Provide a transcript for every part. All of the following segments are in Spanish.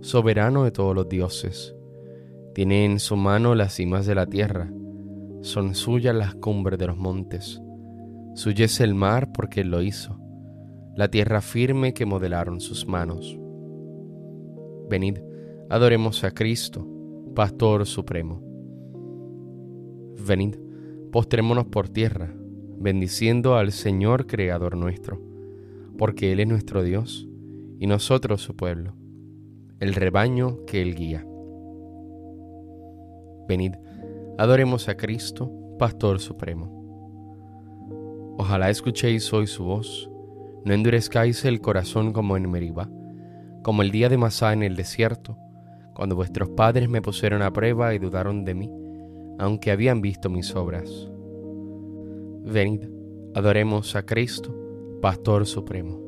soberano de todos los dioses. Tiene en su mano las cimas de la tierra, son suyas las cumbres de los montes. Suyo es el mar porque él lo hizo, la tierra firme que modelaron sus manos. Venid, adoremos a Cristo, Pastor Supremo. Venid, postrémonos por tierra, bendiciendo al Señor Creador nuestro, porque Él es nuestro Dios y nosotros su pueblo el rebaño que Él guía. Venid, adoremos a Cristo, Pastor Supremo. Ojalá escuchéis hoy su voz, no endurezcáis el corazón como en Meriba, como el día de Masá en el desierto, cuando vuestros padres me pusieron a prueba y dudaron de mí, aunque habían visto mis obras. Venid, adoremos a Cristo, Pastor Supremo.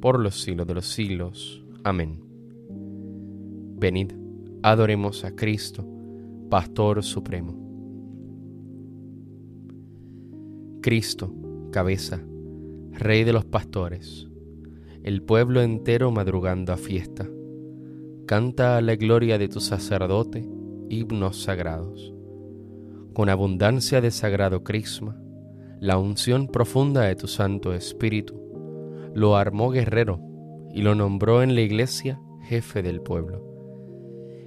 por los siglos de los siglos. Amén. Venid, adoremos a Cristo, Pastor Supremo. Cristo, cabeza, Rey de los pastores, el pueblo entero madrugando a fiesta, canta a la gloria de tu sacerdote himnos sagrados. Con abundancia de sagrado crisma, la unción profunda de tu Santo Espíritu, lo armó guerrero y lo nombró en la iglesia jefe del pueblo.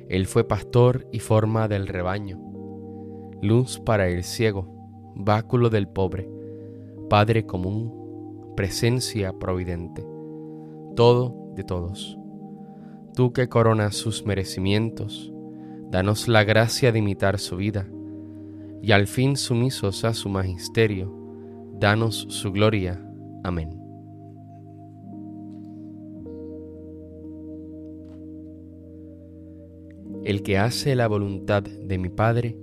Él fue pastor y forma del rebaño, luz para el ciego, báculo del pobre, Padre común, presencia providente, todo de todos. Tú que coronas sus merecimientos, danos la gracia de imitar su vida, y al fin sumisos a su magisterio, danos su gloria. Amén. El que hace la voluntad de mi Padre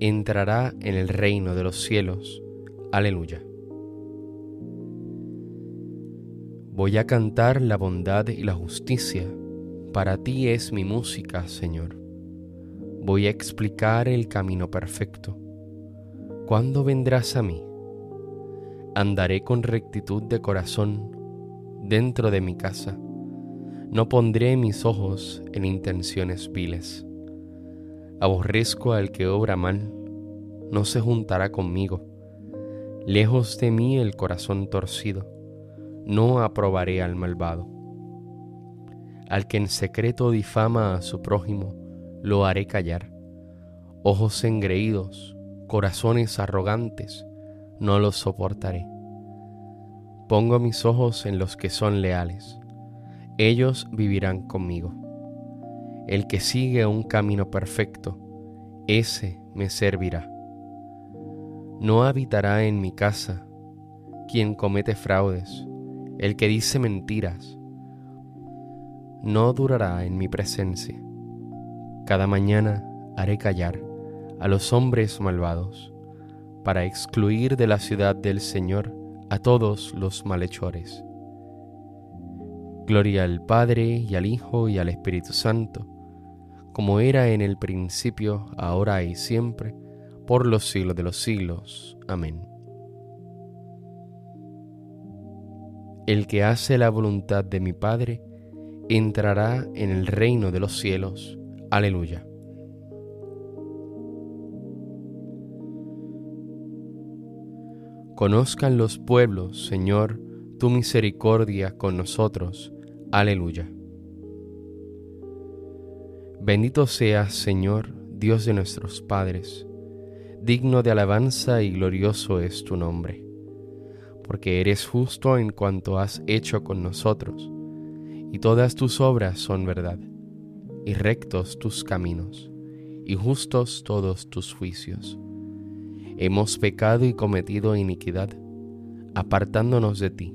entrará en el reino de los cielos. Aleluya. Voy a cantar la bondad y la justicia. Para ti es mi música, Señor. Voy a explicar el camino perfecto. ¿Cuándo vendrás a mí? Andaré con rectitud de corazón dentro de mi casa no pondré mis ojos en intenciones viles. Aborrezco al que obra mal, no se juntará conmigo. Lejos de mí el corazón torcido, no aprobaré al malvado. Al que en secreto difama a su prójimo, lo haré callar. Ojos engreídos, corazones arrogantes, no los soportaré. Pongo mis ojos en los que son leales ellos vivirán conmigo. El que sigue un camino perfecto, ese me servirá. No habitará en mi casa quien comete fraudes, el que dice mentiras. No durará en mi presencia. Cada mañana haré callar a los hombres malvados, para excluir de la ciudad del Señor a todos los malhechores. Gloria al Padre y al Hijo y al Espíritu Santo, como era en el principio, ahora y siempre, por los siglos de los siglos. Amén. El que hace la voluntad de mi Padre, entrará en el reino de los cielos. Aleluya. Conozcan los pueblos, Señor, tu misericordia con nosotros Aleluya. Bendito seas, Señor, Dios de nuestros padres, digno de alabanza y glorioso es tu nombre, porque eres justo en cuanto has hecho con nosotros, y todas tus obras son verdad, y rectos tus caminos, y justos todos tus juicios. Hemos pecado y cometido iniquidad, apartándonos de ti,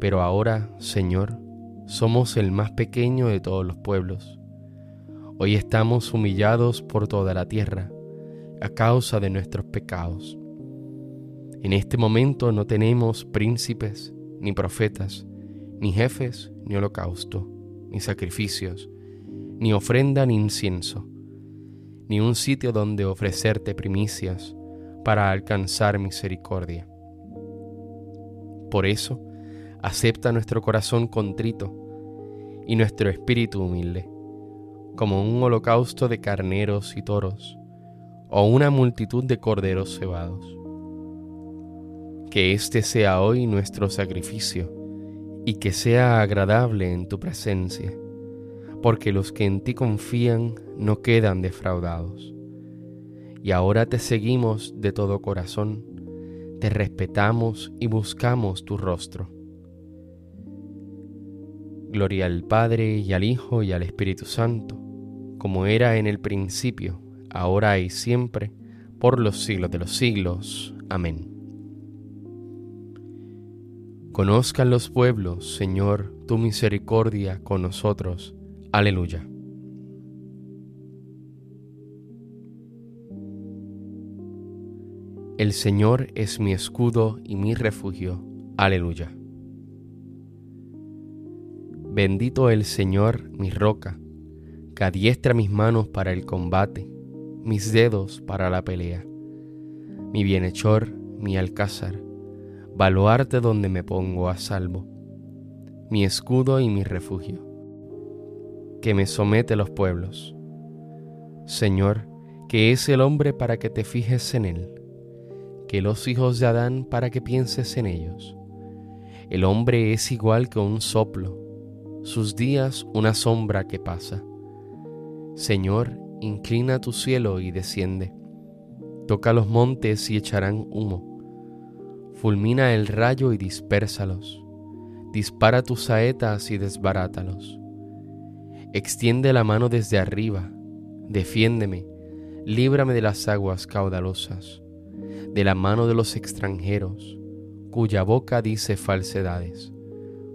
Pero ahora, Señor, somos el más pequeño de todos los pueblos. Hoy estamos humillados por toda la tierra a causa de nuestros pecados. En este momento no tenemos príncipes, ni profetas, ni jefes, ni holocausto, ni sacrificios, ni ofrenda, ni incienso, ni un sitio donde ofrecerte primicias para alcanzar misericordia. Por eso, acepta nuestro corazón contrito y nuestro espíritu humilde, como un holocausto de carneros y toros, o una multitud de corderos cebados. Que este sea hoy nuestro sacrificio, y que sea agradable en tu presencia, porque los que en ti confían no quedan defraudados. Y ahora te seguimos de todo corazón, te respetamos y buscamos tu rostro Gloria al Padre y al Hijo y al Espíritu Santo, como era en el principio, ahora y siempre, por los siglos de los siglos. Amén. Conozcan los pueblos, Señor, tu misericordia con nosotros. Aleluya. El Señor es mi escudo y mi refugio. Aleluya. Bendito el Señor, mi roca, que adiestra mis manos para el combate, mis dedos para la pelea. Mi bienhechor, mi alcázar, baluarte donde me pongo a salvo, mi escudo y mi refugio, que me somete los pueblos. Señor, que es el hombre para que te fijes en él, que los hijos de Adán para que pienses en ellos. El hombre es igual que un soplo sus días una sombra que pasa. Señor, inclina tu cielo y desciende. Toca los montes y echarán humo. Fulmina el rayo y dispérsalos. Dispara tus saetas y desbarátalos. Extiende la mano desde arriba. Defiéndeme. Líbrame de las aguas caudalosas, de la mano de los extranjeros, cuya boca dice falsedades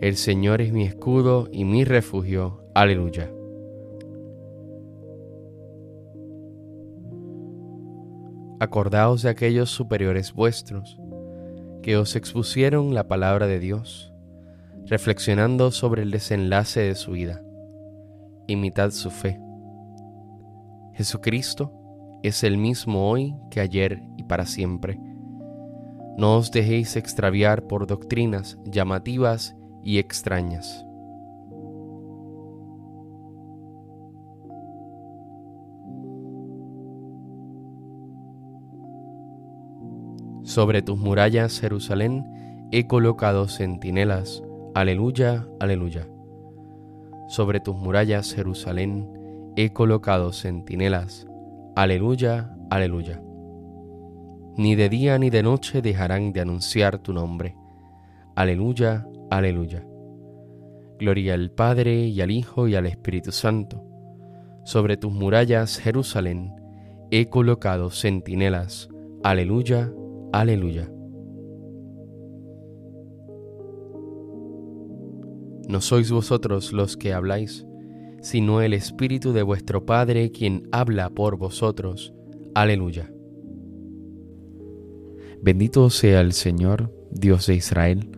El Señor es mi escudo y mi refugio. Aleluya. Acordaos de aquellos superiores vuestros que os expusieron la palabra de Dios, reflexionando sobre el desenlace de su vida. Imitad su fe. Jesucristo es el mismo hoy que ayer y para siempre. No os dejéis extraviar por doctrinas llamativas y extrañas. Sobre tus murallas, Jerusalén, he colocado centinelas. Aleluya, aleluya. Sobre tus murallas, Jerusalén, he colocado centinelas. Aleluya, aleluya. Ni de día ni de noche dejarán de anunciar tu nombre. Aleluya, Aleluya. Gloria al Padre y al Hijo y al Espíritu Santo, Sobre tus murallas, Jerusalén, he colocado centinelas. Aleluya, aleluya. No sois vosotros los que habláis, sino el Espíritu de vuestro Padre quien habla por vosotros. Aleluya. Bendito sea el Señor, Dios de Israel,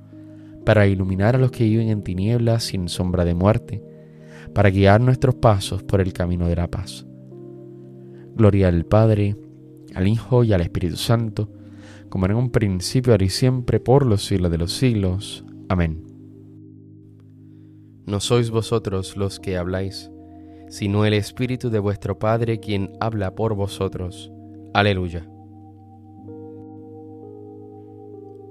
para iluminar a los que viven en tinieblas sin sombra de muerte, para guiar nuestros pasos por el camino de la paz. Gloria al Padre, al Hijo y al Espíritu Santo, como en un principio, ahora y siempre, por los siglos de los siglos. Amén. No sois vosotros los que habláis, sino el Espíritu de vuestro Padre quien habla por vosotros. Aleluya.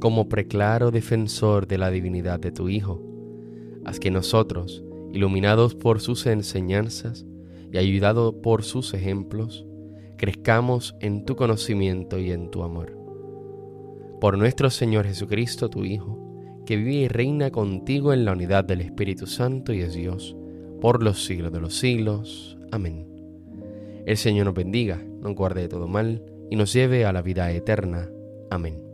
como preclaro defensor de la divinidad de tu Hijo, haz que nosotros, iluminados por sus enseñanzas y ayudados por sus ejemplos, crezcamos en tu conocimiento y en tu amor. Por nuestro Señor Jesucristo, tu Hijo, que vive y reina contigo en la unidad del Espíritu Santo y es Dios, por los siglos de los siglos. Amén. El Señor nos bendiga, nos guarde de todo mal y nos lleve a la vida eterna. Amén.